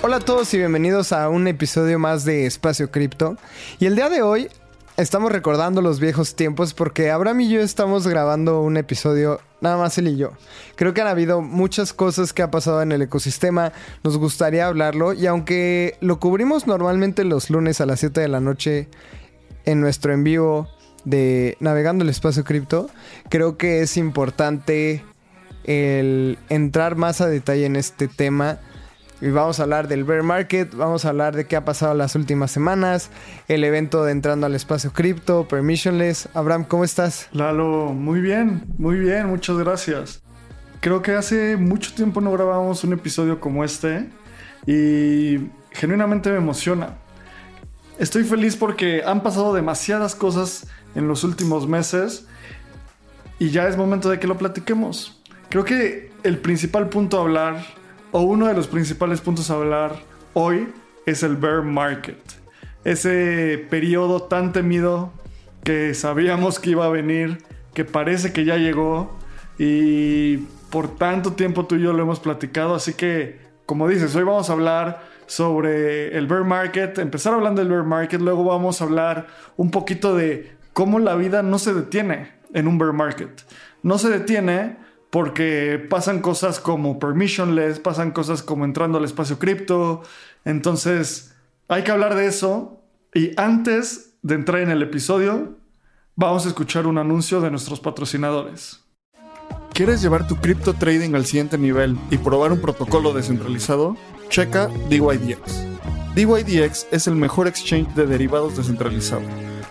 Hola a todos y bienvenidos a un episodio más de Espacio Cripto. Y el día de hoy estamos recordando los viejos tiempos porque Abraham y yo estamos grabando un episodio, nada más él y yo. Creo que han habido muchas cosas que ha pasado en el ecosistema, nos gustaría hablarlo y aunque lo cubrimos normalmente los lunes a las 7 de la noche en nuestro en vivo de Navegando el Espacio Cripto, creo que es importante el entrar más a detalle en este tema y vamos a hablar del bear market, vamos a hablar de qué ha pasado las últimas semanas, el evento de entrando al espacio cripto, permissionless. Abraham, ¿cómo estás? Lalo, muy bien, muy bien, muchas gracias. Creo que hace mucho tiempo no grabamos un episodio como este y genuinamente me emociona. Estoy feliz porque han pasado demasiadas cosas en los últimos meses y ya es momento de que lo platiquemos. Creo que el principal punto a hablar o uno de los principales puntos a hablar hoy es el bear market. Ese periodo tan temido que sabíamos que iba a venir, que parece que ya llegó y por tanto tiempo tú y yo lo hemos platicado, así que como dices, hoy vamos a hablar sobre el bear market, empezar hablando del bear market, luego vamos a hablar un poquito de cómo la vida no se detiene en un bear market. No se detiene porque pasan cosas como permissionless, pasan cosas como entrando al espacio cripto. Entonces, hay que hablar de eso. Y antes de entrar en el episodio, vamos a escuchar un anuncio de nuestros patrocinadores. ¿Quieres llevar tu cripto trading al siguiente nivel y probar un protocolo descentralizado? Checa DYDX. DYDX es el mejor exchange de derivados descentralizado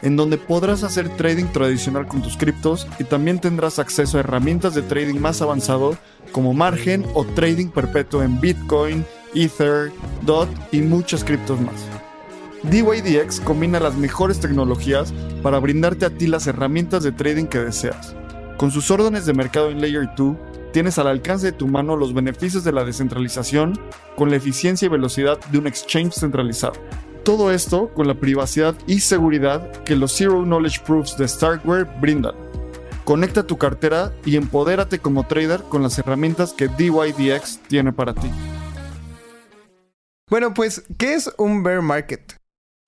en donde podrás hacer trading tradicional con tus criptos y también tendrás acceso a herramientas de trading más avanzado como margen o trading perpetuo en Bitcoin, Ether, DOT y muchas criptos más. DYDX combina las mejores tecnologías para brindarte a ti las herramientas de trading que deseas. Con sus órdenes de mercado en Layer 2, tienes al alcance de tu mano los beneficios de la descentralización con la eficiencia y velocidad de un exchange centralizado. Todo esto con la privacidad y seguridad que los Zero Knowledge Proofs de Starkware brindan. Conecta tu cartera y empodérate como trader con las herramientas que DYDX tiene para ti. Bueno, pues, ¿qué es un bear market?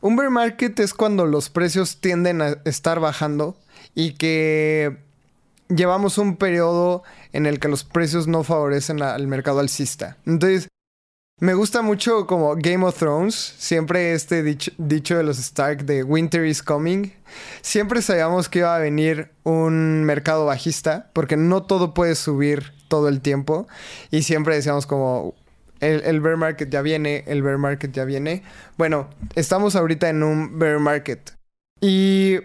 Un bear market es cuando los precios tienden a estar bajando y que llevamos un periodo en el que los precios no favorecen al mercado alcista. Entonces, me gusta mucho como Game of Thrones, siempre este dicho, de los Stark de Winter is coming. Siempre sabíamos que iba a venir un mercado bajista, porque no todo puede subir todo el tiempo. Y siempre decíamos como, el, el, bear market ya viene, el bear market ya viene. Bueno, estamos ahorita en un bear market. Y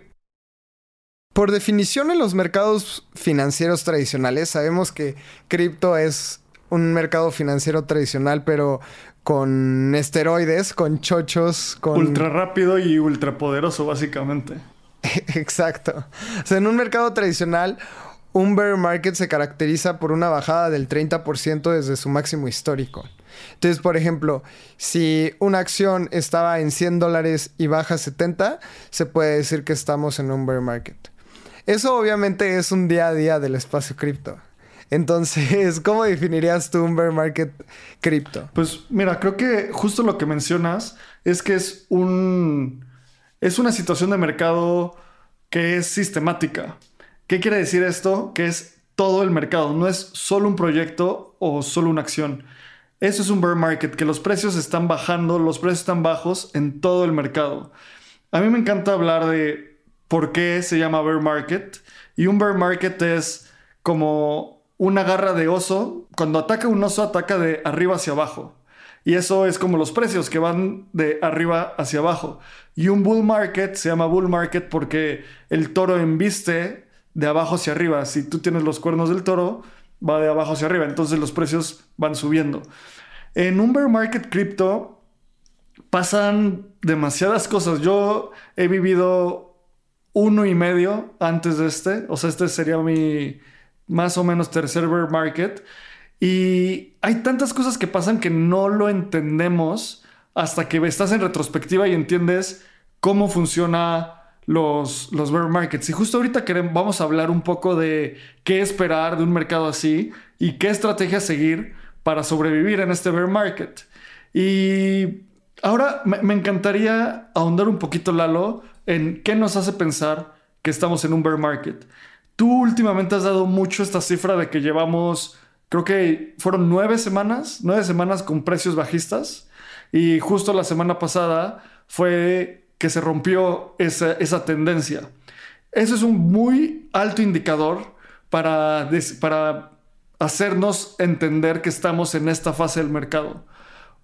por definición en los mercados financieros tradicionales, sabemos que cripto es un mercado financiero tradicional, pero con esteroides, con chochos, con... Ultra rápido y ultra poderoso, básicamente. Exacto. O sea, en un mercado tradicional, un bear market se caracteriza por una bajada del 30% desde su máximo histórico. Entonces, por ejemplo, si una acción estaba en 100 dólares y baja 70, se puede decir que estamos en un bear market. Eso obviamente es un día a día del espacio cripto. Entonces, ¿cómo definirías tú un bear market cripto? Pues mira, creo que justo lo que mencionas es que es un es una situación de mercado que es sistemática. ¿Qué quiere decir esto? Que es todo el mercado, no es solo un proyecto o solo una acción. Eso es un bear market, que los precios están bajando, los precios están bajos en todo el mercado. A mí me encanta hablar de por qué se llama bear market. Y un bear market es como una garra de oso, cuando ataca un oso, ataca de arriba hacia abajo. Y eso es como los precios que van de arriba hacia abajo. Y un bull market se llama bull market porque el toro embiste de abajo hacia arriba. Si tú tienes los cuernos del toro, va de abajo hacia arriba. Entonces los precios van subiendo. En un bear market cripto pasan demasiadas cosas. Yo he vivido uno y medio antes de este. O sea, este sería mi más o menos tercer bear market. Y hay tantas cosas que pasan que no lo entendemos hasta que estás en retrospectiva y entiendes cómo funciona los, los bear markets. Y justo ahorita queremos, vamos a hablar un poco de qué esperar de un mercado así y qué estrategia seguir para sobrevivir en este bear market. Y ahora me, encantaría ahondar un poquito, Lalo, en qué nos hace pensar que estamos en un bear market. Tú últimamente has dado mucho esta cifra de que llevamos, creo que fueron nueve semanas, nueve semanas con precios bajistas. Y justo la semana pasada fue que se rompió esa, tendencia. Eso es un muy alto indicador para, para hacernos entender que estamos en esta fase del mercado.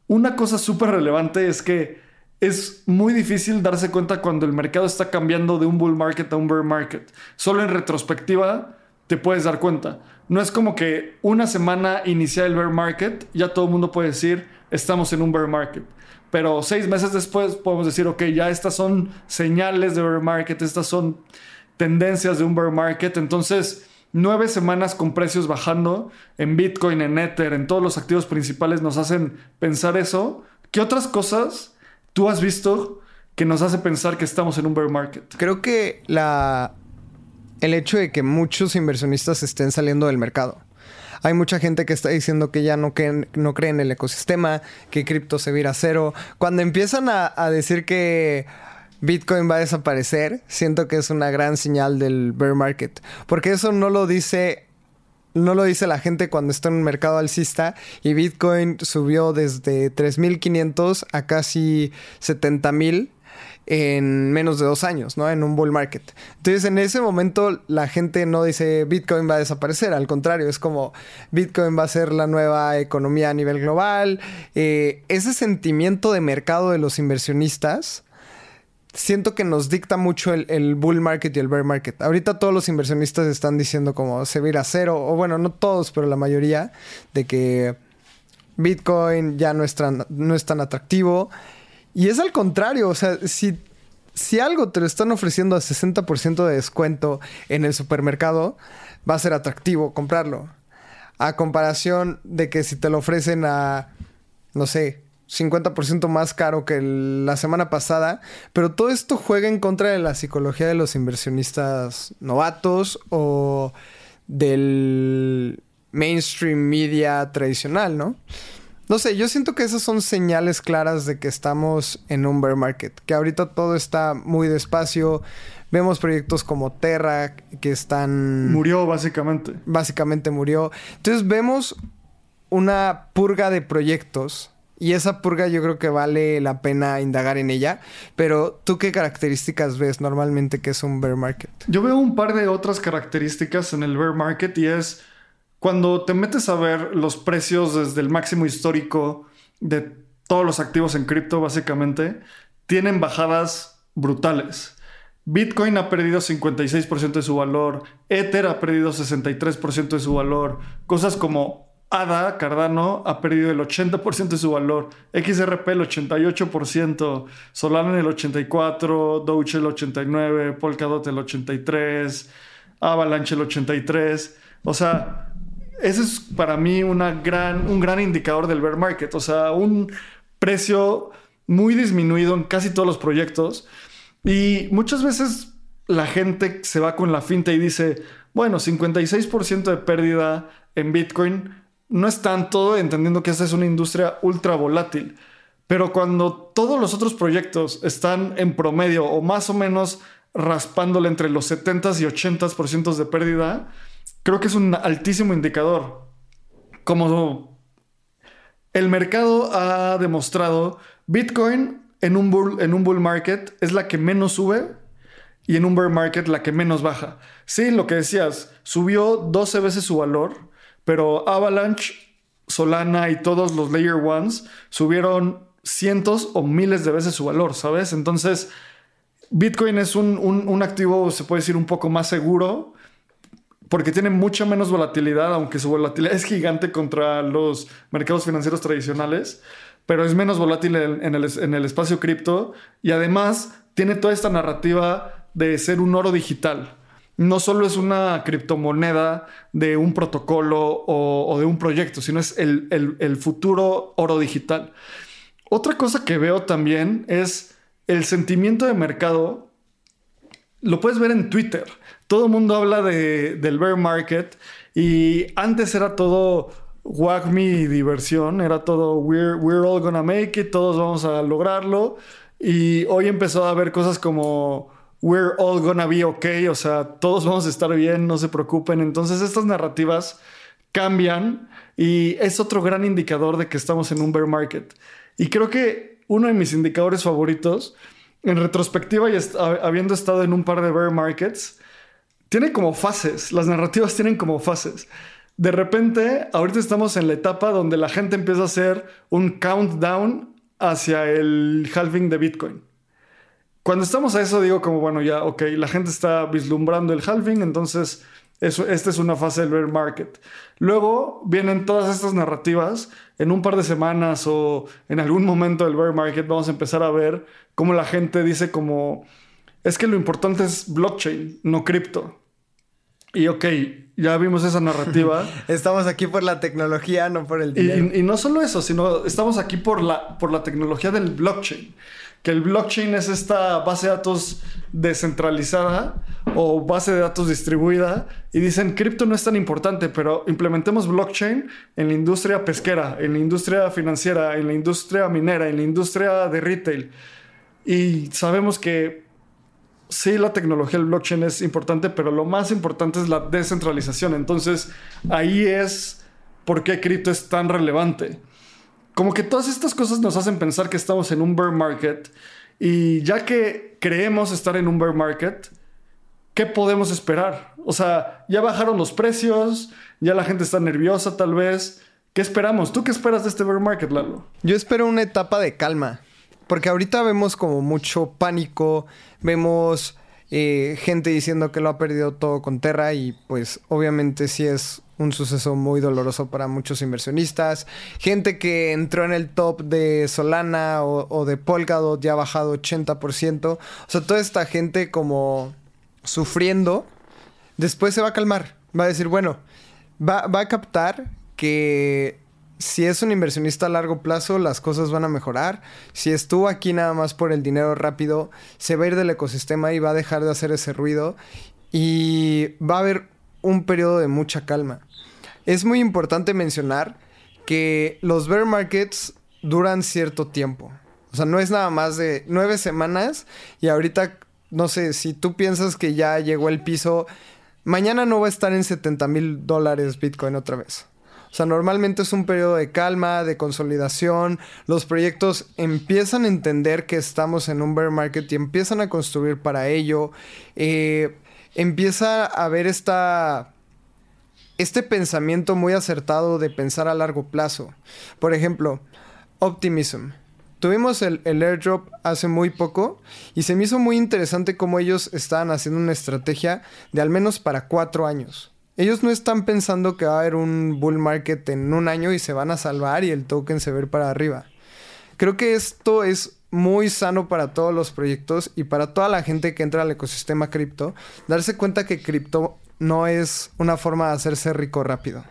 Una cosa súper relevante es que es muy difícil darse cuenta cuando el mercado está cambiando de un bull market a un bear market. Solo en retrospectiva te puedes dar cuenta. No es como que una semana inicial el bear market, ya todo el mundo puede decir, estamos en un bear market. Pero seis meses después podemos decir, ok, ya estas son señales de bear market, estas son tendencias de un bear market. Entonces, nueve semanas con precios bajando en Bitcoin, en Ether, en todos los activos principales nos hacen pensar eso. ¿Qué otras cosas tú has visto que nos hace pensar que estamos en un bear market? Creo que la el hecho de que muchos inversionistas estén saliendo del mercado. Hay mucha gente que está diciendo que ya no, no cree en el ecosistema, que cripto se vira a cero. Cuando empiezan a, decir que Bitcoin va a desaparecer, siento que es una gran señal del bear market. Porque eso no lo dice no lo dice la gente cuando está en un mercado alcista y Bitcoin subió desde 3.500 a casi 70.000 en menos de dos años, ¿no? En un bull market. Entonces, en ese momento, la gente no dice Bitcoin va a desaparecer, al contrario, es como Bitcoin va a ser la nueva economía a nivel global. Eh, ese sentimiento de mercado de los inversionistas siento que nos dicta mucho el, bull market y el bear market. Ahorita todos los inversionistas están diciendo como se va a cero, o bueno, no todos, pero la mayoría, de que Bitcoin ya no es no es tan atractivo. Y es al contrario, o sea, si, si algo te lo están ofreciendo a 60% de descuento en el supermercado, va a ser atractivo comprarlo. A comparación de que si te lo ofrecen a, no sé, 50% más caro que la semana pasada, pero todo esto juega en contra de la psicología de los inversionistas novatos o del mainstream media tradicional, ¿no? No sé, yo siento que esas son señales claras de que estamos en un bear market, que ahorita todo está muy despacio. Vemos proyectos como Terra que están... Murió básicamente. Básicamente murió. Entonces vemos una purga de proyectos y esa purga yo creo que vale la pena indagar en ella. Pero tú qué características ves normalmente que es un bear market? Yo veo un par de otras características en el bear market y es cuando te metes a ver los precios desde el máximo histórico de todos los activos en cripto, básicamente, tienen bajadas brutales. Bitcoin ha perdido 56% de su valor, Ether ha perdido 63% de su valor, cosas como ADA, Cardano, ha perdido el 80% de su valor, XRP el 88%, Solana el 84%, Doge el 89%, Polkadot el 83%, Avalanche el 83%. O sea, ese es para mí una gran, un gran indicador del bear market. O sea, un precio muy disminuido en casi todos los proyectos. Y muchas veces la gente se va con la finta y dice, bueno, 56% de pérdida en Bitcoin no es tanto, entendiendo que esta es una industria ultra volátil. Pero cuando todos los otros proyectos están en promedio o más o menos raspándole entre los 70s y 80% de pérdida, creo que es un altísimo indicador. Como el mercado ha demostrado, Bitcoin en un, bull, en un bull market es la que menos sube y en un bear market la que menos baja. Sí, lo que decías, subió 12 veces su valor, pero Avalanche, Solana y todos los Layer Ones subieron cientos o miles de veces su valor, ¿sabes? Entonces, Bitcoin es un, un activo, se puede decir, un poco más seguro porque tiene mucha menos volatilidad, aunque su volatilidad es gigante contra los mercados financieros tradicionales, pero es menos volátil en el, en el espacio cripto y además tiene toda esta narrativa de ser un oro digital no solo es una criptomoneda de un protocolo o, de un proyecto, sino es el, futuro oro digital. Otra cosa que veo también es el sentimiento de mercado. Lo puedes ver en Twitter. Todo el mundo habla de, del bear market y antes era todo wag me diversión, era todo we're, we're all gonna make it, todos vamos a lograrlo. Y hoy empezó a haber cosas como we're all gonna be okay, o sea, todos vamos a estar bien, no se preocupen. Entonces estas narrativas cambian y es otro gran indicador de que estamos en un bear market. Y creo que uno de mis indicadores favoritos, en retrospectiva y habiendo estado en un par de bear markets, tiene como fases, las narrativas tienen como fases. De repente, ahorita estamos en la etapa donde la gente empieza a hacer un countdown hacia el halving de Bitcoin. Cuando estamos a eso, digo como, bueno, ya, ok, la gente está vislumbrando el halving, entonces eso, esta es una fase del bear market. Luego vienen todas estas narrativas. En un par de semanas o en algún momento del bear market vamos a empezar a ver cómo la gente dice como, es que lo importante es blockchain, no cripto. Y ok, ya vimos esa narrativa. estamos aquí por la tecnología, no por el dinero. Y, y, no solo eso, sino estamos aquí por la, por la tecnología del blockchain que el blockchain es esta base de datos descentralizada o base de datos distribuida y dicen cripto no es tan importante, pero implementemos blockchain en la industria pesquera, en la industria financiera, en la industria minera, en la industria de retail. Y sabemos que sí, la tecnología del blockchain es importante, pero lo más importante es la descentralización. Entonces, ahí es por qué cripto es tan relevante como que todas estas cosas nos hacen pensar que estamos en un bear market y ya que creemos estar en un bear market, ¿qué podemos esperar? O sea, ya bajaron los precios, ya la gente está nerviosa tal vez. ¿Qué esperamos? ¿Tú qué esperas de este bear market, Lalo? Yo espero una etapa de calma, porque ahorita vemos como mucho pánico, vemos eh, gente diciendo que lo ha perdido todo con Terra y pues obviamente sí es un suceso muy doloroso para muchos inversionistas. Gente que entró en el top de Solana o, de Polkadot ya ha bajado 80%. O sea, toda esta gente como sufriendo, después se va a calmar. Va a decir, bueno, va, va a captar que si es un inversionista a largo plazo, las cosas van a mejorar. Si estuvo aquí nada más por el dinero rápido, se va a ir del ecosistema y va a dejar de hacer ese ruido. Y va a haber un periodo de mucha calma. Es muy importante mencionar que los bear markets duran cierto tiempo. O sea, no es nada más de nueve semanas y ahorita, no sé, si tú piensas que ya llegó el piso, mañana no va a estar en 70 mil dólares Bitcoin otra vez. O sea, normalmente es un periodo de calma, de consolidación. Los proyectos empiezan a entender que estamos en un bear market y empiezan a construir para ello. Eh, empieza a haber esta este pensamiento muy acertado de pensar a largo plazo. Por ejemplo, Optimism. Tuvimos el, airdrop hace muy poco y se me hizo muy interesante cómo ellos estaban haciendo una estrategia de al menos para cuatro años. Ellos no están pensando que va a haber un bull market en un año y se van a salvar y el token se va para arriba. Creo que esto es muy sano para todos los proyectos y para toda la gente que entra al ecosistema cripto, darse cuenta que cripto no es una forma de hacerse rico rápido.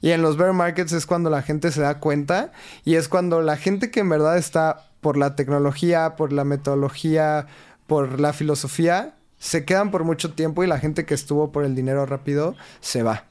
Y en los bear markets es cuando la gente se da cuenta y es cuando la gente que en verdad está por la tecnología, por la metodología, por la filosofía, se quedan por mucho tiempo y la gente que estuvo por el dinero rápido se va.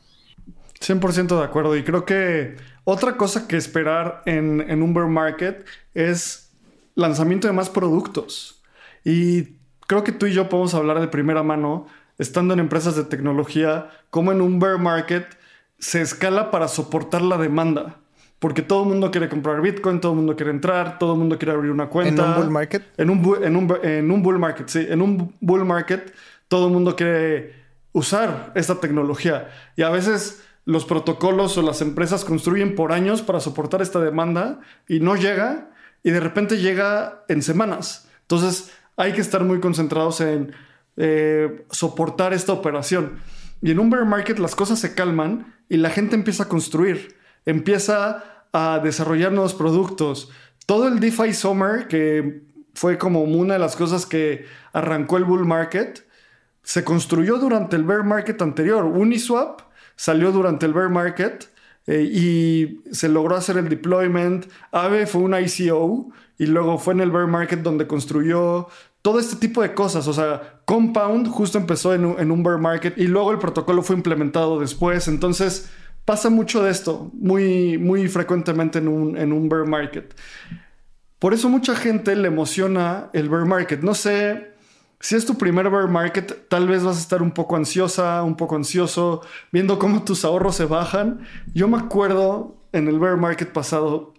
100% de acuerdo. Y creo que otra cosa que esperar en, en un bear market es lanzamiento de más productos. Y creo que tú y yo podemos hablar de primera mano estando en empresas de tecnología, como en un bear market se escala para soportar la demanda. Porque todo el mundo quiere comprar Bitcoin, todo el mundo quiere entrar, todo el mundo quiere abrir una cuenta. ¿En un bull market? En un, en un, en un bull market, sí. En un bull market todo el mundo quiere usar esta tecnología. Y a veces los protocolos o las empresas construyen por años para soportar esta demanda y no llega y de repente llega en semanas. Entonces hay que estar muy concentrados en eh, soportar esta operación. Y en un bear market las cosas se calman y la gente empieza a construir, empieza a desarrollar nuevos productos. Todo el DeFi Summer, que fue como una de las cosas que arrancó el bull market, se construyó durante el bear market anterior. Uniswap salió durante el bear market eh, y se logró hacer el deployment. Aave fue una ICO y luego fue en el bear market donde construyó todo este tipo de cosas. O sea, Compound justo empezó en un, bear market y luego el protocolo fue implementado después. Entonces pasa mucho de esto, muy, muy frecuentemente en un, en un bear market. Por eso mucha gente le emociona el bear market. No sé si es tu primer bear market, tal vez vas a estar un poco ansiosa, un poco ansioso, viendo cómo tus ahorros se bajan. Yo me acuerdo en el bear market pasado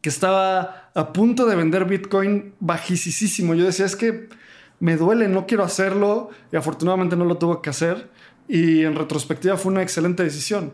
que estaba a punto de vender Bitcoin bajísimo. Yo decía, es que me duele, no quiero hacerlo y afortunadamente no lo tuve que hacer y en retrospectiva fue una excelente decisión.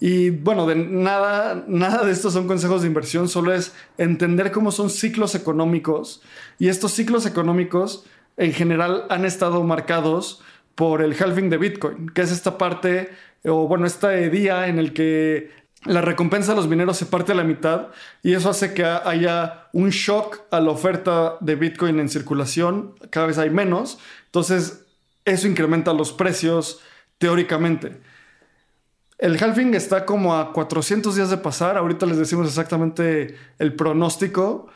Y bueno, de nada, nada de esto son consejos de inversión, solo es entender cómo son ciclos económicos. Y estos ciclos económicos en general han estado marcados por el halving de Bitcoin, que es esta parte, o bueno, este día en el que la recompensa de los mineros se parte a la mitad y eso hace que haya un shock a la oferta de Bitcoin en circulación, cada vez hay menos, entonces eso incrementa los precios teóricamente. El halving está como a 400 días de pasar, ahorita les decimos exactamente el pronóstico,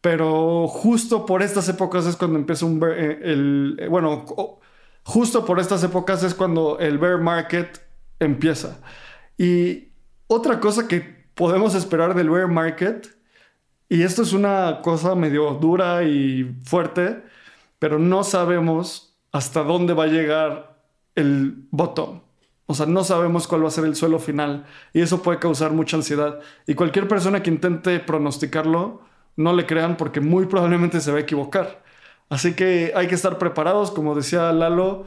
pero justo por estas épocas es cuando empieza un eh, el, eh, bueno, justo por estas épocas es cuando el bear market empieza. Y otra cosa que podemos esperar del bear market, y esto es una cosa medio dura y fuerte, pero no sabemos hasta dónde va a llegar el bottom. O sea, no sabemos cuál va a ser el suelo final y eso puede causar mucha ansiedad. Y cualquier persona que intente pronosticarlo, no le crean porque muy probablemente se va a equivocar. Así que hay que estar preparados, como decía Lalo,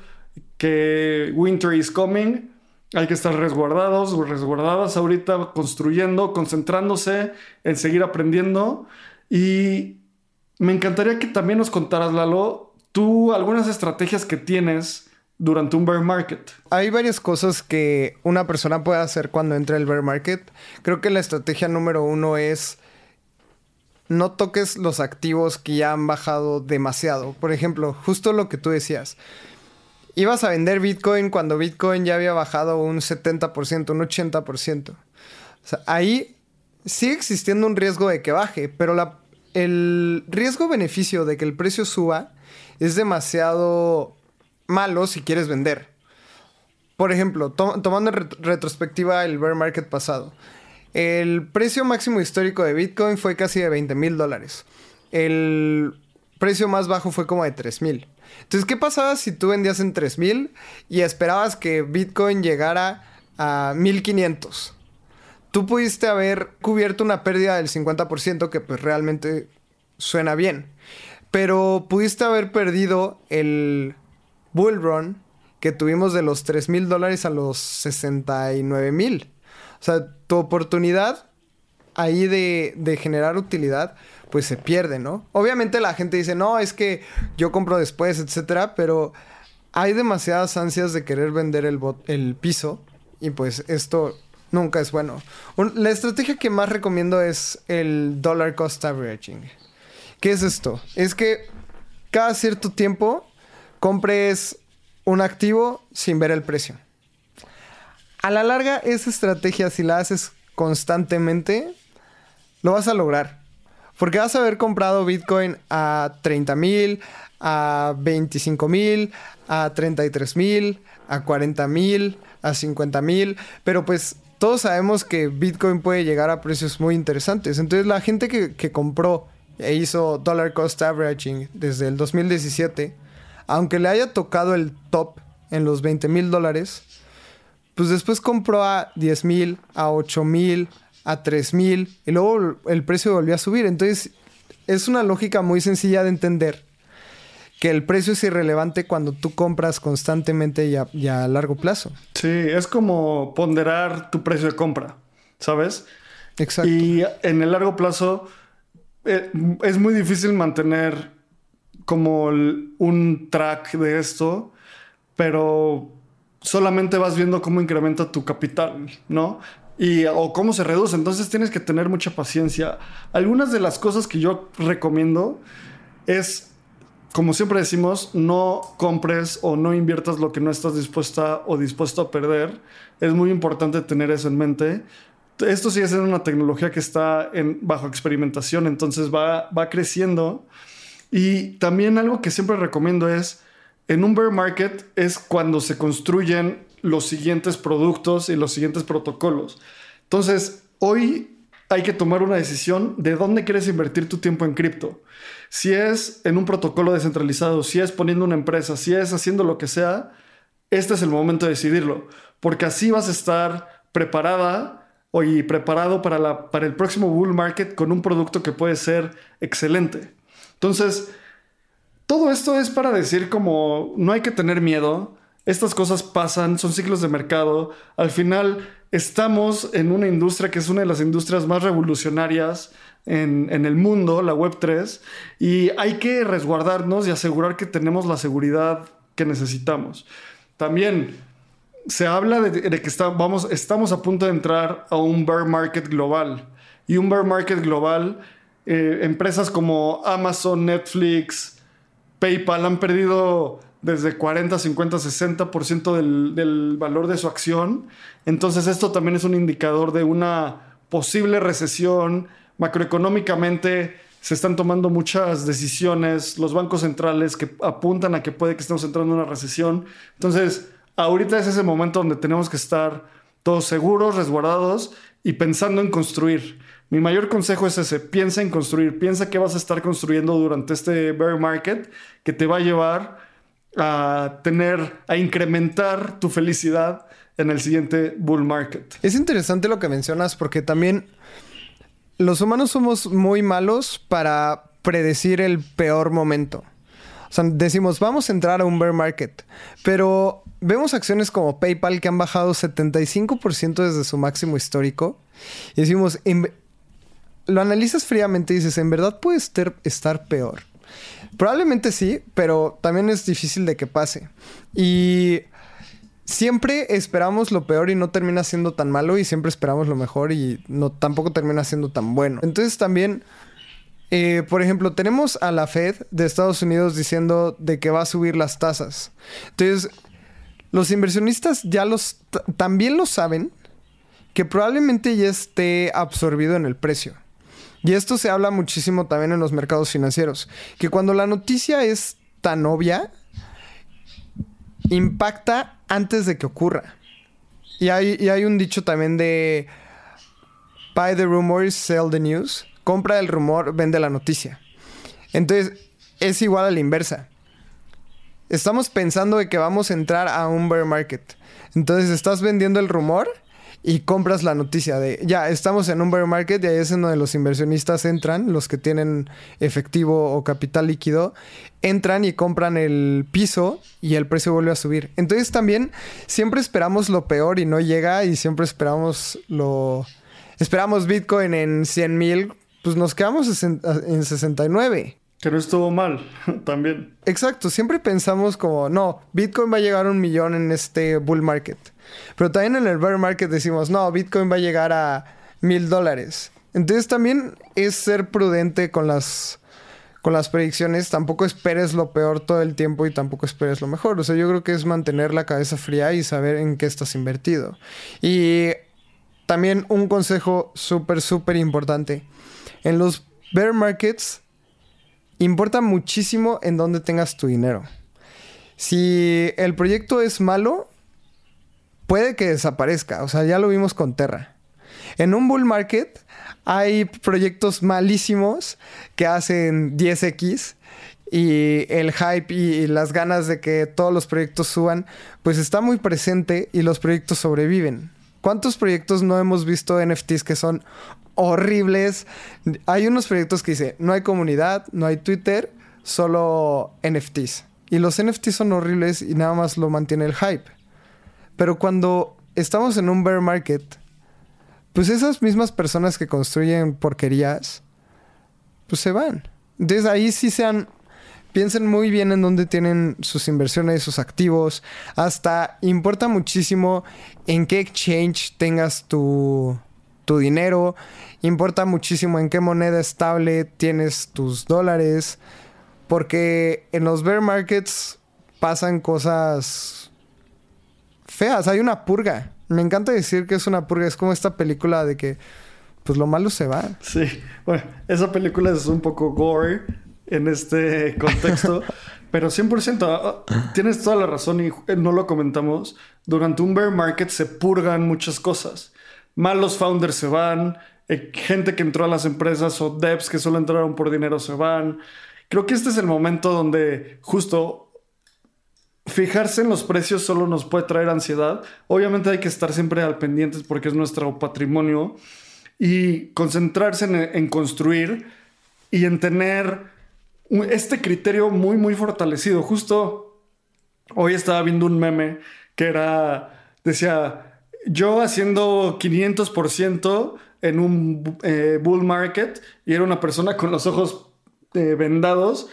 que winter is coming. Hay que estar resguardados, resguardadas ahorita, construyendo, concentrándose en seguir aprendiendo. Y me encantaría que también nos contaras, Lalo, tú algunas estrategias que tienes durante un bear market. Hay varias cosas que una persona puede hacer cuando entra el bear market. Creo que la estrategia número uno es no toques los activos que ya han bajado demasiado. Por ejemplo, justo lo que tú decías. Ibas a vender Bitcoin cuando Bitcoin ya había bajado un 70%, un 80%. O sea, ahí sigue existiendo un riesgo de que baje, pero el riesgo-beneficio de que el precio suba es demasiado malo si quieres vender. Por ejemplo, tomando en retrospectiva el bear market pasado. El precio máximo histórico de Bitcoin fue casi de 20 mil dólares. El precio más bajo fue como de 3 mil. Entonces, ¿qué pasaba si tú vendías en 3 mil y esperabas que Bitcoin llegara a 1500? Tú pudiste haber cubierto una pérdida del 50% que pues realmente suena bien. Pero pudiste haber perdido el bull run que tuvimos de los 3 mil dólares a los 69 mil. O sea, tu oportunidad ahí de, generar utilidad, pues se pierde, ¿no? Obviamente la gente dice, no, es que yo compro después, etcétera, pero hay demasiadas ansias de querer vender el, el piso y pues esto nunca es bueno. la estrategia que más recomiendo es el dollar cost averaging. ¿Qué es esto? Es que cada cierto tiempo compres un activo sin ver el precio. A la larga, esa estrategia, si la haces constantemente, lo vas a lograr. Porque vas a haber comprado Bitcoin a 30 mil, a 25 mil, a 33 mil, a 40 mil, a 50 mil. Pero pues todos sabemos que Bitcoin puede llegar a precios muy interesantes. Entonces la gente que, que compró e hizo dollar cost averaging desde el 2017, aunque le haya tocado el top en los 20 mil dólares, pues después compró a 10 mil, a 8 mil, a 3 mil y luego el precio volvió a subir. Entonces es una lógica muy sencilla de entender que el precio es irrelevante cuando tú compras constantemente y a, largo plazo. Sí, es como ponderar tu precio de compra, ¿sabes? Exacto. Y en el largo plazo eh, es muy difícil mantener como un track de esto, pero solamente vas viendo cómo incrementa tu capital, ¿no? Y, o cómo se reduce. Entonces tienes que tener mucha paciencia. Algunas de las cosas que yo recomiendo es, como siempre decimos, no compres o no inviertas lo que no estás dispuesta o dispuesto a perder. Es muy importante tener eso en mente. Esto sigue siendo una tecnología que está en, bajo experimentación, entonces va, va creciendo. Y también algo que siempre recomiendo es, en un bear market es cuando se construyen los siguientes productos y los siguientes protocolos. Entonces, hoy hay que tomar una decisión de dónde quieres invertir tu tiempo en cripto. Si es en un protocolo descentralizado, si es poniendo una empresa, si es haciendo lo que sea, este es el momento de decidirlo, porque así vas a estar preparada y preparado para, la, para el próximo bull market con un producto que puede ser excelente. Entonces, todo esto es para decir como no hay que tener miedo, estas cosas pasan, son ciclos de mercado. Al final estamos en una industria que es una de las industrias más revolucionarias en, el mundo, la Web3, y hay que resguardarnos y asegurar que tenemos la seguridad que necesitamos. También se habla de, que vamos, estamos a punto de entrar a un bear market global. Y un bear market global, eh, empresas como Amazon, Netflix, PayPal han perdido desde 40, 50, 60% del, del valor de su acción. Entonces esto también es un indicador de una posible recesión. Macroeconómicamente se están tomando muchas decisiones, los bancos centrales que apuntan a que puede que estemos entrando en una recesión. Entonces, ahorita es ese momento donde tenemos que estar todos seguros, resguardados y pensando en construir. Mi mayor consejo es ese, piensa en construir, piensa que vas a estar construyendo durante este bear market que te va a llevar a tener, a incrementar tu felicidad en el siguiente bull market. Es interesante lo que mencionas porque también los humanos somos muy malos para predecir el peor momento. O sea, decimos, vamos a entrar a un bear market, pero vemos acciones como PayPal que han bajado 75% desde su máximo histórico y decimos, lo analizas fríamente y dices, en verdad puede estar peor. Probablemente sí, pero también es difícil de que pase. Y siempre esperamos lo peor y no termina siendo tan malo y siempre esperamos lo mejor y no tampoco termina siendo tan bueno. Entonces también, eh, por ejemplo, tenemos a la Fed de Estados Unidos diciendo de que va a subir las tasas. Entonces, los inversionistas ya los también lo saben que probablemente ya esté absorbido en el precio. Y esto se habla muchísimo también en los mercados financieros, que cuando la noticia es tan obvia, impacta antes de que ocurra. Y hay, un dicho también de buy the rumors, sell the news. Compra el rumor, vende la noticia. Entonces, es igual a la inversa. Estamos pensando de que vamos a entrar a un bear market. Entonces, estás vendiendo el rumor y compras la noticia de ya estamos en un bear market y ahí es en donde los inversionistas entran, los que tienen efectivo o capital líquido, entran y compran el piso y el precio vuelve a subir. Entonces también siempre esperamos lo peor y no llega y siempre esperamos lo... Esperamos Bitcoin en 100 mil, pues nos quedamos en 69. Que no estuvo mal también. Exacto, siempre pensamos como, no, Bitcoin va a llegar a un millón en este bull market. Pero también en el bear market decimos, no, Bitcoin va a llegar a mil dólares. Entonces también es ser prudente con las, con las predicciones. Tampoco esperes lo peor todo el tiempo y tampoco esperes lo mejor. O sea, yo creo que es mantener la cabeza fría y saber en qué estás invertido. Y también un consejo súper, súper importante. En los bear markets importa muchísimo en dónde tengas tu dinero. Si el proyecto es malo, puede que desaparezca. O sea, ya lo vimos con Terra. En un bull market hay proyectos malísimos que hacen 10x y el hype y las ganas de que todos los proyectos suban, pues está muy presente y los proyectos sobreviven. ¿Cuántos proyectos no hemos visto NFTs que son horribles? Hay unos proyectos que dice, no hay comunidad, no hay Twitter, solo NFTs. Y los NFTs son horribles y nada más lo mantiene el hype. Pero cuando estamos en un bear market, pues esas mismas personas que construyen porquerías, pues se van. Entonces ahí sí sean piensen muy bien en dónde tienen sus inversiones, sus activos. Hasta importa muchísimo en qué exchange tengas tu, tu dinero. Importa muchísimo en qué moneda estable tienes tus dólares. Porque en los bear markets pasan cosas feas. Hay una purga. Me encanta decir que es una purga. Es como esta película de que, pues lo malo se va. Sí. Bueno, esa película es un poco gore en este contexto. pero 100%, ah, ah, tienes toda la razón y eh, no lo comentamos. Durante un bear market se purgan muchas cosas. Malos founders se van, eh, gente que entró a las empresas o devs que solo entraron por dinero se van. Creo que este es el momento donde justo fijarse en los precios solo nos puede traer ansiedad. Obviamente hay que estar siempre al pendientes porque es nuestro patrimonio y concentrarse en, construir y en tener este criterio muy, muy fortalecido. Justo hoy estaba viendo un meme que era, decía, yo haciendo 500% en un eh, bull market y era una persona con los ojos eh, vendados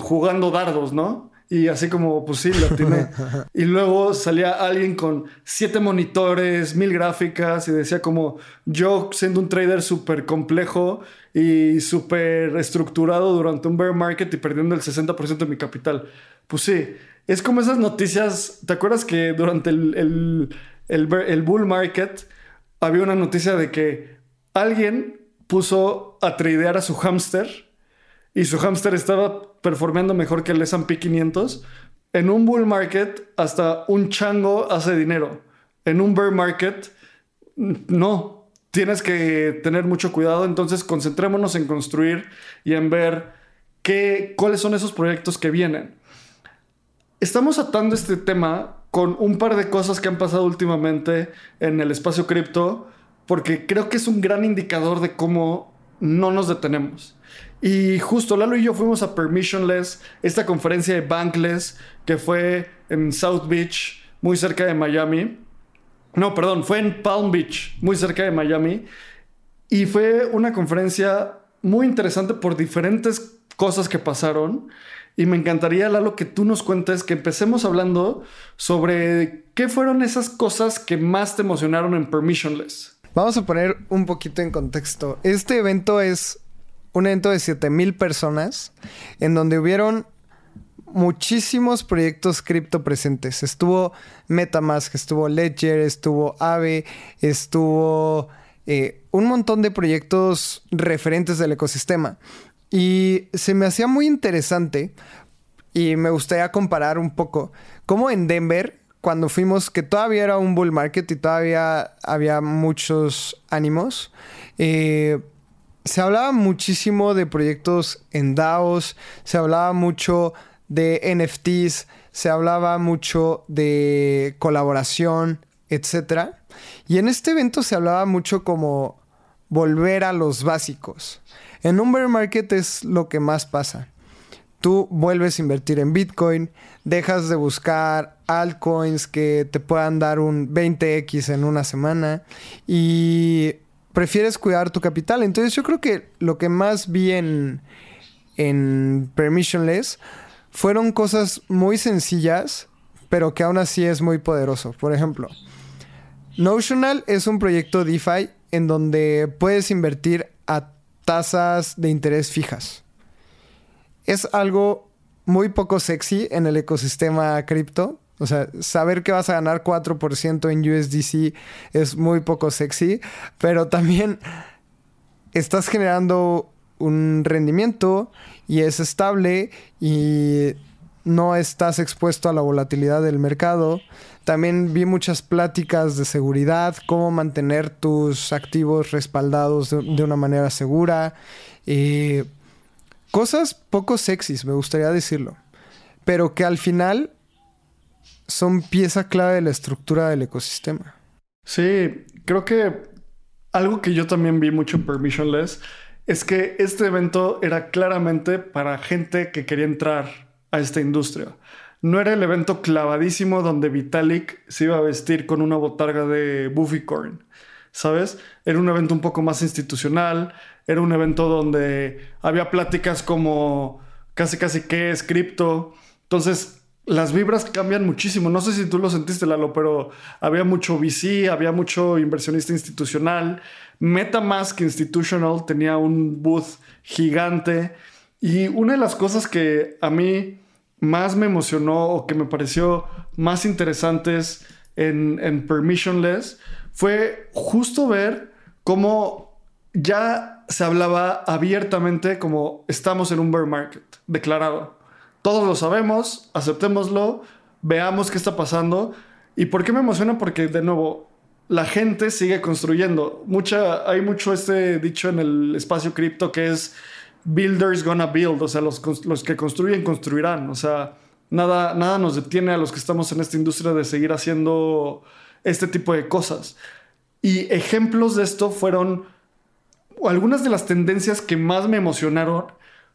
jugando dardos, ¿no? Y así como, pues sí, lo tiene. y luego salía alguien con siete monitores, mil gráficas y decía como, yo siendo un trader súper complejo y súper estructurado durante un bear market y perdiendo el 60% de mi capital. Pues sí, es como esas noticias, ¿te acuerdas que durante el, el, el, el bull market había una noticia de que alguien puso a tradear a su hámster? Y su hámster estaba performando mejor que el S&P 500, en un bull market hasta un chango hace dinero. En un bear market no. Tienes que tener mucho cuidado, entonces concentrémonos en construir y en ver qué, cuáles son esos proyectos que vienen. Estamos atando este tema con un par de cosas que han pasado últimamente en el espacio cripto, porque creo que es un gran indicador de cómo no nos detenemos. Y justo Lalo y yo fuimos a Permissionless, esta conferencia de Bankless que fue en South Beach, muy cerca de Miami. No, perdón, fue en Palm Beach, muy cerca de Miami. Y fue una conferencia muy interesante por diferentes cosas que pasaron. Y me encantaría, Lalo, que tú nos cuentes, que empecemos hablando sobre qué fueron esas cosas que más te emocionaron en Permissionless. Vamos a poner un poquito en contexto. Este evento es un evento de 7000 personas en donde hubieron muchísimos proyectos cripto presentes. Estuvo Metamask, estuvo Ledger, estuvo Aave, estuvo eh, un montón de proyectos referentes del ecosistema. Y se me hacía muy interesante y me gustaría comparar un poco cómo en Denver, cuando fuimos, que todavía era un bull market y todavía había muchos ánimos, eh, se hablaba muchísimo de proyectos en DAOs, se hablaba mucho de NFTs, se hablaba mucho de colaboración, etc. Y en este evento se hablaba mucho como volver a los básicos. En un bear market es lo que más pasa. Tú vuelves a invertir en Bitcoin, dejas de buscar altcoins que te puedan dar un 20x en una semana y prefieres cuidar tu capital. Entonces yo creo que lo que más vi en, en Permissionless fueron cosas muy sencillas, pero que aún así es muy poderoso. Por ejemplo, Notional es un proyecto DeFi en donde puedes invertir a tasas de interés fijas. Es algo muy poco sexy en el ecosistema cripto, o sea, saber que vas a ganar 4% en USDC es muy poco sexy, pero también estás generando un rendimiento y es estable y no estás expuesto a la volatilidad del mercado. También vi muchas pláticas de seguridad, cómo mantener tus activos respaldados de, una manera segura. y cosas poco sexys, me gustaría decirlo. Pero que al final son pieza clave de la estructura del ecosistema. Sí, creo que algo que yo también vi mucho en Permissionless es que este evento era claramente para gente que quería entrar a esta industria. No era el evento clavadísimo donde Vitalik se iba a vestir con una botarga de Buffycorn, ¿sabes? Era un evento un poco más institucional, era un evento donde había pláticas como casi casi qué es cripto. Entonces, las vibras cambian muchísimo. No sé si tú lo sentiste, Lalo, pero había mucho VC, había mucho inversionista institucional. MetaMask Institutional tenía un booth gigante. Y una de las cosas que a mí más me emocionó o que me pareció más interesantes en, en Permissionless fue justo ver cómo ya se hablaba abiertamente como estamos en un bear market, declarado. Todos lo sabemos, aceptémoslo, veamos qué está pasando. ¿Y por qué me emociona? Porque, de nuevo, la gente sigue construyendo. Mucha, hay mucho este dicho en el espacio cripto que es builders gonna build, o sea, los, los que construyen construirán, o sea, nada, nada nos detiene a los que estamos en esta industria de seguir haciendo este tipo de cosas. Y ejemplos de esto fueron, algunas de las tendencias que más me emocionaron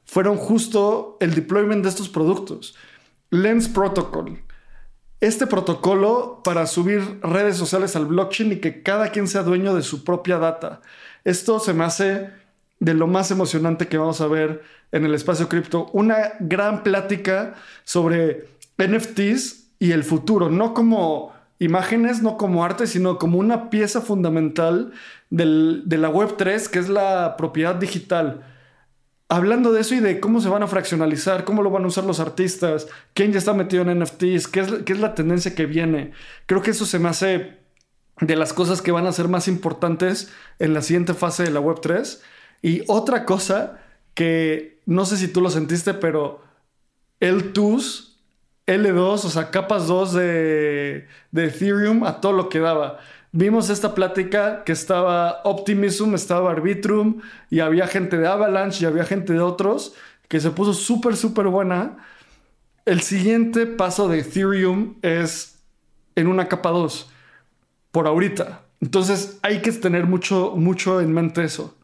fueron justo el deployment de estos productos. Lens Protocol. Este protocolo para subir redes sociales al blockchain y que cada quien sea dueño de su propia data. Esto se me hace de lo más emocionante que vamos a ver en el espacio cripto. Una gran plática sobre NFTs y el futuro, no como imágenes, no como arte, sino como una pieza fundamental de la Web3, que es la propiedad digital. Hablando de eso y de cómo se van a fraccionalizar, cómo lo van a usar los artistas, quién ya está metido en NFTs, qué es, qué es la tendencia que viene. Creo que eso se me hace de las cosas que van a ser más importantes en la siguiente fase de la Web3 y otra cosa que no sé si tú lo sentiste, pero el TUS, L2, o sea, capas 2 de, de Ethereum a todo lo que daba. Vimos esta plática que estaba Optimism, estaba Arbitrum y había gente de Avalanche y había gente de otros que se puso súper, súper buena. El siguiente paso de Ethereum es en una capa 2, por ahorita. Entonces hay que tener mucho, mucho en mente eso.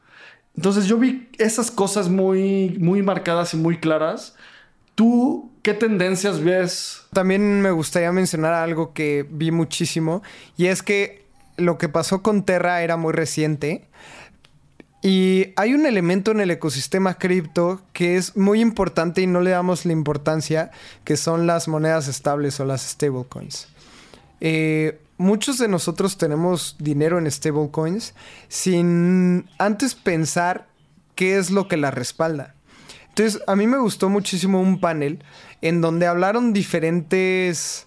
Entonces yo vi esas cosas muy, muy marcadas y muy claras. ¿Tú qué tendencias ves? También me gustaría mencionar algo que vi muchísimo y es que lo que pasó con Terra era muy reciente. Y hay un elemento en el ecosistema cripto que es muy importante y no le damos la importancia, que son las monedas estables o las stablecoins. Eh, muchos de nosotros tenemos dinero en stablecoins sin antes pensar qué es lo que la respalda. Entonces, a mí me gustó muchísimo un panel en donde hablaron diferentes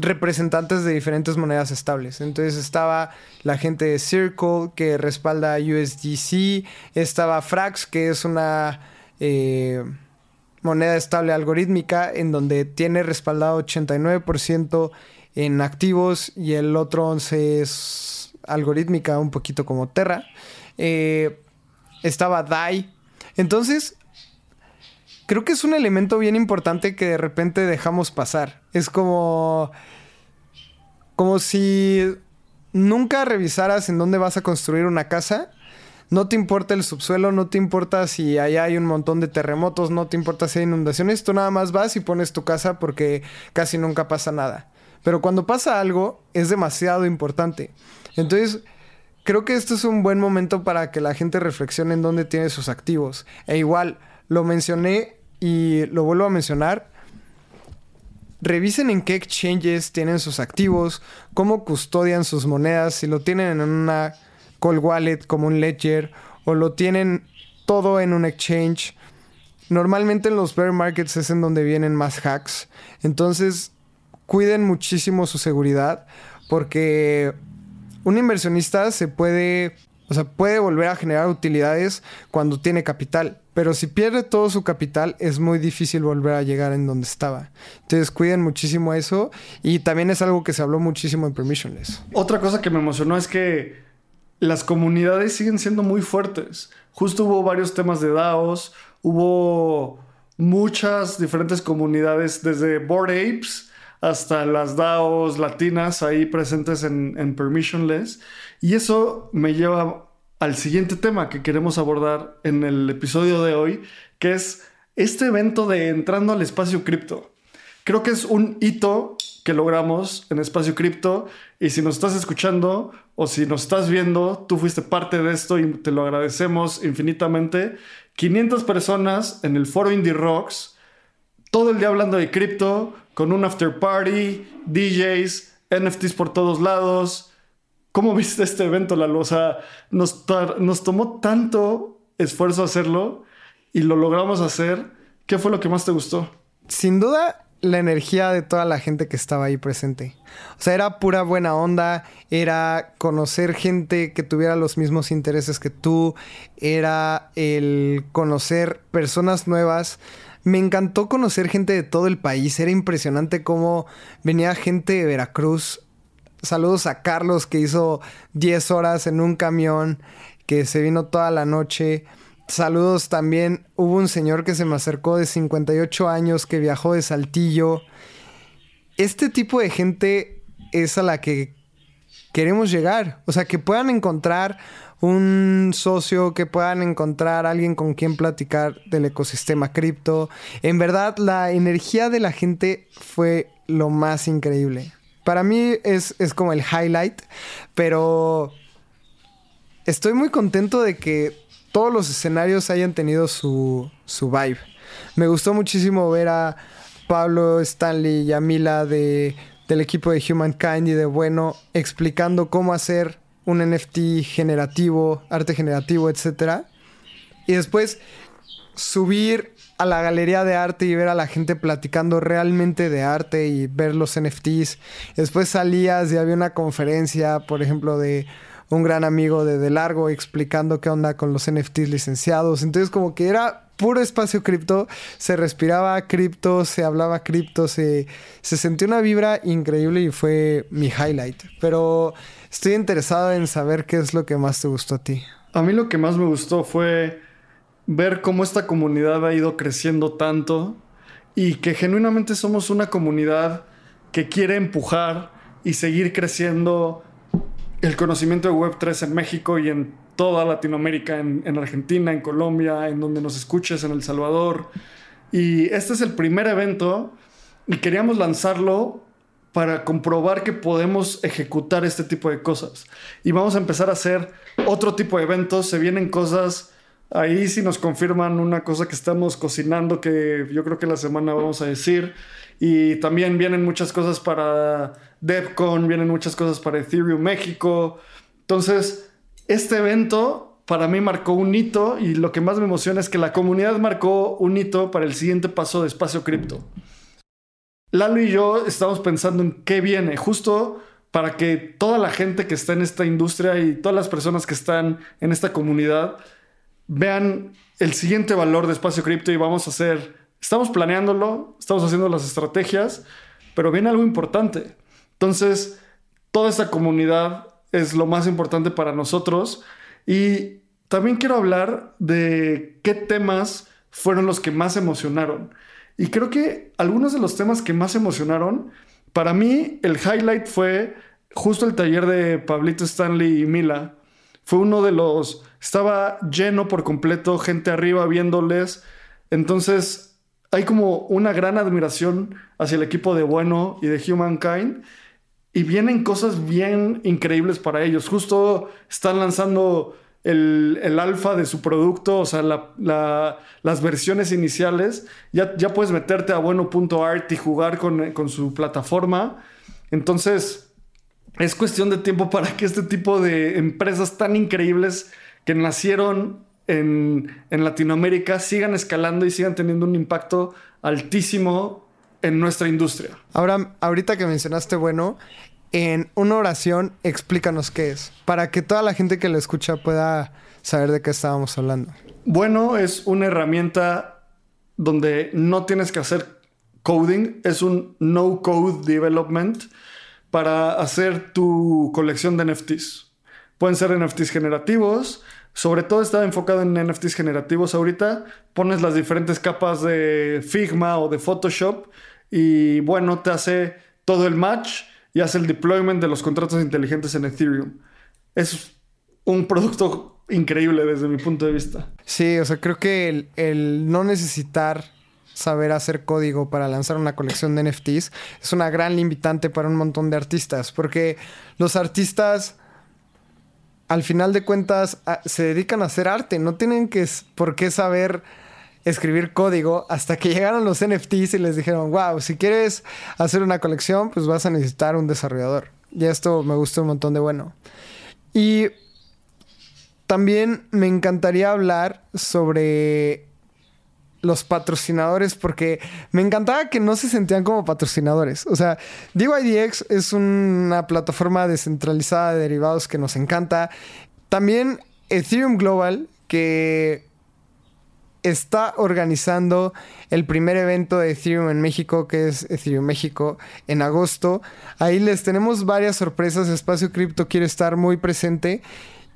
representantes de diferentes monedas estables. Entonces estaba la gente de Circle que respalda USDC, estaba Frax que es una eh, moneda estable algorítmica en donde tiene respaldado 89% en activos y el otro 11 es algorítmica, un poquito como Terra. Eh, estaba DAI. Entonces, creo que es un elemento bien importante que de repente dejamos pasar. Es como. como si nunca revisaras en dónde vas a construir una casa. No te importa el subsuelo, no te importa si allá hay un montón de terremotos, no te importa si hay inundaciones. Tú nada más vas y pones tu casa porque casi nunca pasa nada. Pero cuando pasa algo, es demasiado importante. Entonces, creo que esto es un buen momento para que la gente reflexione en dónde tiene sus activos. E igual, lo mencioné y lo vuelvo a mencionar. Revisen en qué exchanges tienen sus activos, cómo custodian sus monedas, si lo tienen en una cold wallet como un ledger o lo tienen todo en un exchange. Normalmente en los bear markets es en donde vienen más hacks. Entonces, cuiden muchísimo su seguridad porque un inversionista se puede, o sea, puede volver a generar utilidades cuando tiene capital, pero si pierde todo su capital es muy difícil volver a llegar en donde estaba. Entonces cuiden muchísimo eso y también es algo que se habló muchísimo en Permissionless. Otra cosa que me emocionó es que las comunidades siguen siendo muy fuertes. Justo hubo varios temas de DAOs, hubo muchas diferentes comunidades desde Board Apes hasta las DAOs latinas ahí presentes en, Permissionless. Y eso me lleva al siguiente tema que queremos abordar en el episodio de hoy, que es este evento de entrando al espacio cripto. Creo que es un hito que logramos en espacio cripto y si nos estás escuchando o si nos estás viendo, tú fuiste parte de esto y te lo agradecemos infinitamente. 500 personas en el foro Indie Rocks todo el día hablando de cripto, con un after party, DJs, NFTs por todos lados. ¿Cómo viste este evento, Lalo? O sea, nos, nos tomó tanto esfuerzo hacerlo y lo logramos hacer. ¿Qué fue lo que más te gustó? Sin duda, la energía de toda la gente que estaba ahí presente. O sea, era pura buena onda, era conocer gente que tuviera los mismos intereses que tú, era el conocer personas nuevas. Me encantó conocer gente de todo el país, era impresionante cómo venía gente de Veracruz. Saludos a Carlos que hizo 10 horas en un camión, que se vino toda la noche. Saludos también. Hubo un señor que se me acercó de 58 años que viajó de Saltillo. Este tipo de gente es a la que queremos llegar. O sea, que puedan encontrar un socio, que puedan encontrar alguien con quien platicar del ecosistema cripto. En verdad, la energía de la gente fue lo más increíble. Para mí es, es como el highlight, pero estoy muy contento de que todos los escenarios hayan tenido su, su vibe. Me gustó muchísimo ver a Pablo, Stanley y a Mila de, del equipo de Humankind y de Bueno explicando cómo hacer un NFT generativo, arte generativo, etc. Y después subir a la galería de arte y ver a la gente platicando realmente de arte y ver los NFTs. Después salías y había una conferencia, por ejemplo, de un gran amigo de, de largo explicando qué onda con los NFTs licenciados. Entonces como que era puro espacio cripto, se respiraba cripto, se hablaba cripto, se, se sentía una vibra increíble y fue mi highlight. Pero estoy interesado en saber qué es lo que más te gustó a ti. A mí lo que más me gustó fue ver cómo esta comunidad ha ido creciendo tanto y que genuinamente somos una comunidad que quiere empujar y seguir creciendo el conocimiento de Web3 en México y en toda Latinoamérica, en, Argentina, en Colombia, en donde nos escuches, en El Salvador. Y este es el primer evento y queríamos lanzarlo para comprobar que podemos ejecutar este tipo de cosas. Y vamos a empezar a hacer otro tipo de eventos. Se vienen cosas, ahí si nos confirman una cosa que estamos cocinando que yo creo que la semana vamos a decir. Y también vienen muchas cosas para DevCon, vienen muchas cosas para Ethereum México. Entonces, este evento para mí marcó un hito y lo que más me emociona es que la comunidad marcó un hito para el siguiente paso de espacio cripto. Lalo y yo estamos pensando en qué viene, justo para que toda la gente que está en esta industria y todas las personas que están en esta comunidad vean el siguiente valor de espacio cripto y vamos a hacer Estamos planeándolo, estamos haciendo las estrategias, pero viene algo importante. Entonces, toda esta comunidad es lo más importante para nosotros y también quiero hablar de qué temas fueron los que más emocionaron. Y creo que algunos de los temas que más emocionaron, para mí el highlight fue justo el taller de Pablito Stanley y Mila. Fue uno de los, estaba lleno por completo, gente arriba viéndoles. Entonces, hay como una gran admiración hacia el equipo de Bueno y de Humankind. Y vienen cosas bien increíbles para ellos. Justo están lanzando el, alfa de su producto, o sea, las versiones iniciales. Ya, ya puedes meterte a bueno.art y jugar con, con su plataforma. Entonces, es cuestión de tiempo para que este tipo de empresas tan increíbles que nacieron en, Latinoamérica sigan escalando y sigan teniendo un impacto altísimo en nuestra industria. Ahora, ahorita que mencionaste bueno, en una oración explícanos qué es, para que toda la gente que lo escucha pueda saber de qué estábamos hablando. Bueno, es una herramienta donde no tienes que hacer coding, es un no code development para hacer tu colección de NFTs. Pueden ser NFTs generativos, sobre todo está enfocado en NFTs generativos ahorita. Pones las diferentes capas de Figma o de Photoshop y bueno, te hace todo el match y hace el deployment de los contratos inteligentes en Ethereum. Es un producto increíble desde mi punto de vista. Sí, o sea, creo que el, el no necesitar saber hacer código para lanzar una colección de NFTs es una gran limitante para un montón de artistas, porque los artistas al final de cuentas se dedican a hacer arte, no tienen que por qué saber escribir código hasta que llegaron los NFTs y les dijeron, wow, si quieres hacer una colección, pues vas a necesitar un desarrollador. Y esto me gusta un montón de bueno. Y también me encantaría hablar sobre los patrocinadores porque me encantaba que no se sentían como patrocinadores. O sea, DYDX es una plataforma descentralizada de derivados que nos encanta. También Ethereum Global, que está organizando el primer evento de Ethereum en México, que es Ethereum México, en agosto. Ahí les tenemos varias sorpresas. Espacio Cripto quiere estar muy presente.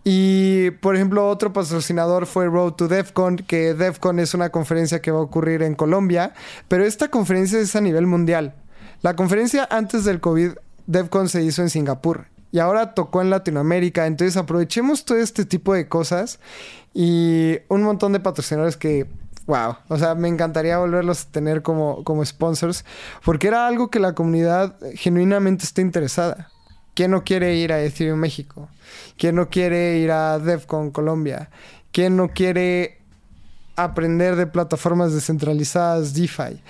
Y, por ejemplo, otro patrocinador fue Road to DEFCON, que DEFCON es una conferencia que va a ocurrir en Colombia, pero esta conferencia es a nivel mundial. La conferencia antes del COVID, DEFCON se hizo en Singapur y ahora tocó en Latinoamérica, entonces aprovechemos todo este tipo de cosas y un montón de patrocinadores que wow. O sea, me encantaría volverlos a tener como, como sponsors, porque era algo que la comunidad genuinamente está interesada. ¿Quién no quiere ir a Ethereum México? ¿Quién no quiere ir a DevCon Colombia? ¿Quién no quiere aprender de plataformas descentralizadas DeFi?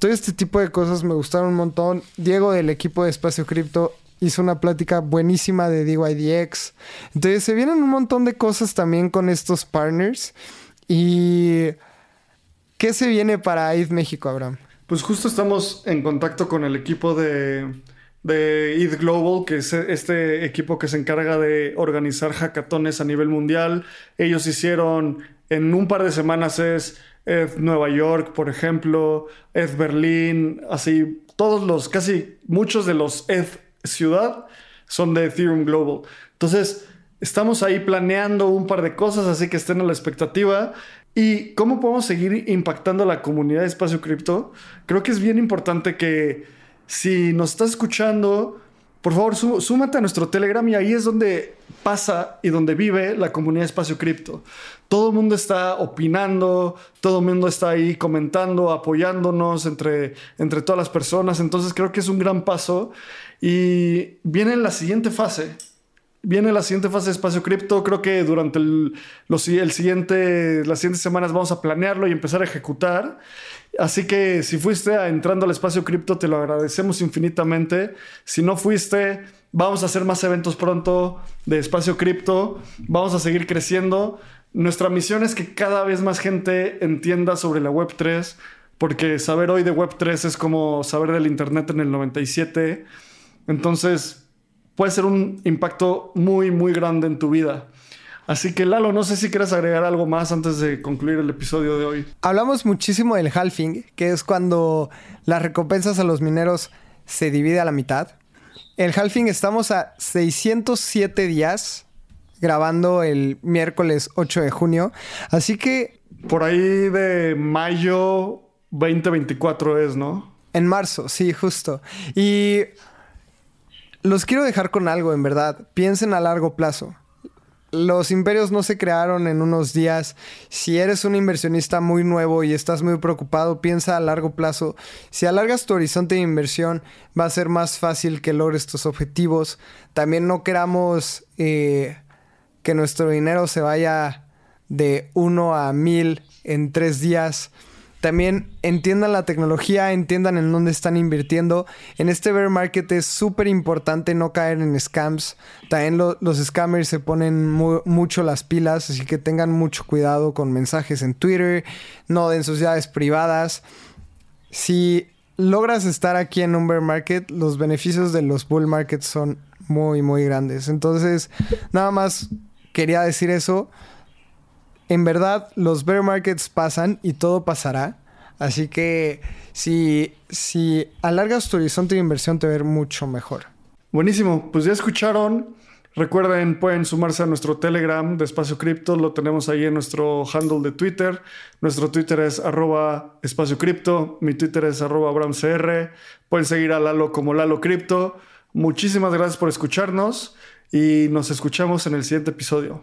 Todo este tipo de cosas me gustaron un montón. Diego del equipo de Espacio Cripto hizo una plática buenísima de DYDX. Entonces se vienen un montón de cosas también con estos partners. ¿Y qué se viene para ETH México, Abraham? Pues justo estamos en contacto con el equipo de de ETH Global, que es este equipo que se encarga de organizar hackatones a nivel mundial. Ellos hicieron en un par de semanas es ETH Nueva York, por ejemplo, ETH Berlín, así todos los, casi muchos de los ETH ciudad son de Ethereum Global. Entonces, estamos ahí planeando un par de cosas, así que estén a la expectativa. ¿Y cómo podemos seguir impactando a la comunidad de espacio cripto? Creo que es bien importante que si nos estás escuchando, por favor, súmate a nuestro Telegram y ahí es donde pasa y donde vive la comunidad de Espacio Cripto. Todo el mundo está opinando, todo el mundo está ahí comentando, apoyándonos entre, entre todas las personas. Entonces creo que es un gran paso y viene la siguiente fase. Viene la siguiente fase de Espacio Cripto. Creo que durante el, el siguiente, las siguientes semanas vamos a planearlo y empezar a ejecutar. Así que si fuiste entrando al espacio cripto, te lo agradecemos infinitamente. Si no fuiste, vamos a hacer más eventos pronto de espacio cripto. Vamos a seguir creciendo. Nuestra misión es que cada vez más gente entienda sobre la Web 3, porque saber hoy de Web 3 es como saber del Internet en el 97. Entonces, puede ser un impacto muy, muy grande en tu vida. Así que Lalo, no sé si quieres agregar algo más antes de concluir el episodio de hoy. Hablamos muchísimo del halving, que es cuando las recompensas a los mineros se divide a la mitad. El halving estamos a 607 días grabando el miércoles 8 de junio. Así que... Por ahí de mayo 2024 es, ¿no? En marzo, sí, justo. Y los quiero dejar con algo, en verdad. Piensen a largo plazo los imperios no se crearon en unos días. Si eres un inversionista muy nuevo y estás muy preocupado, piensa a largo plazo. Si alargas tu horizonte de inversión, va a ser más fácil que logres tus objetivos. También no queramos eh, que nuestro dinero se vaya de uno a mil en tres días. También entiendan la tecnología, entiendan en dónde están invirtiendo. En este bear market es súper importante no caer en scams. También los scammers se ponen mucho las pilas, así que tengan mucho cuidado con mensajes en Twitter, no den sociedades privadas. Si logras estar aquí en un bear market, los beneficios de los bull markets son muy, muy grandes. Entonces, nada más quería decir eso en verdad los bear markets pasan y todo pasará. Así que si, si alargas tu horizonte de inversión te va mucho mejor. Buenísimo, pues ya escucharon. Recuerden, pueden sumarse a nuestro Telegram de Espacio Cripto, lo tenemos ahí en nuestro handle de Twitter. Nuestro Twitter es arroba espacio cripto, mi Twitter es arroba abramcr. Pueden seguir a Lalo como Lalo Cripto. Muchísimas gracias por escucharnos y nos escuchamos en el siguiente episodio.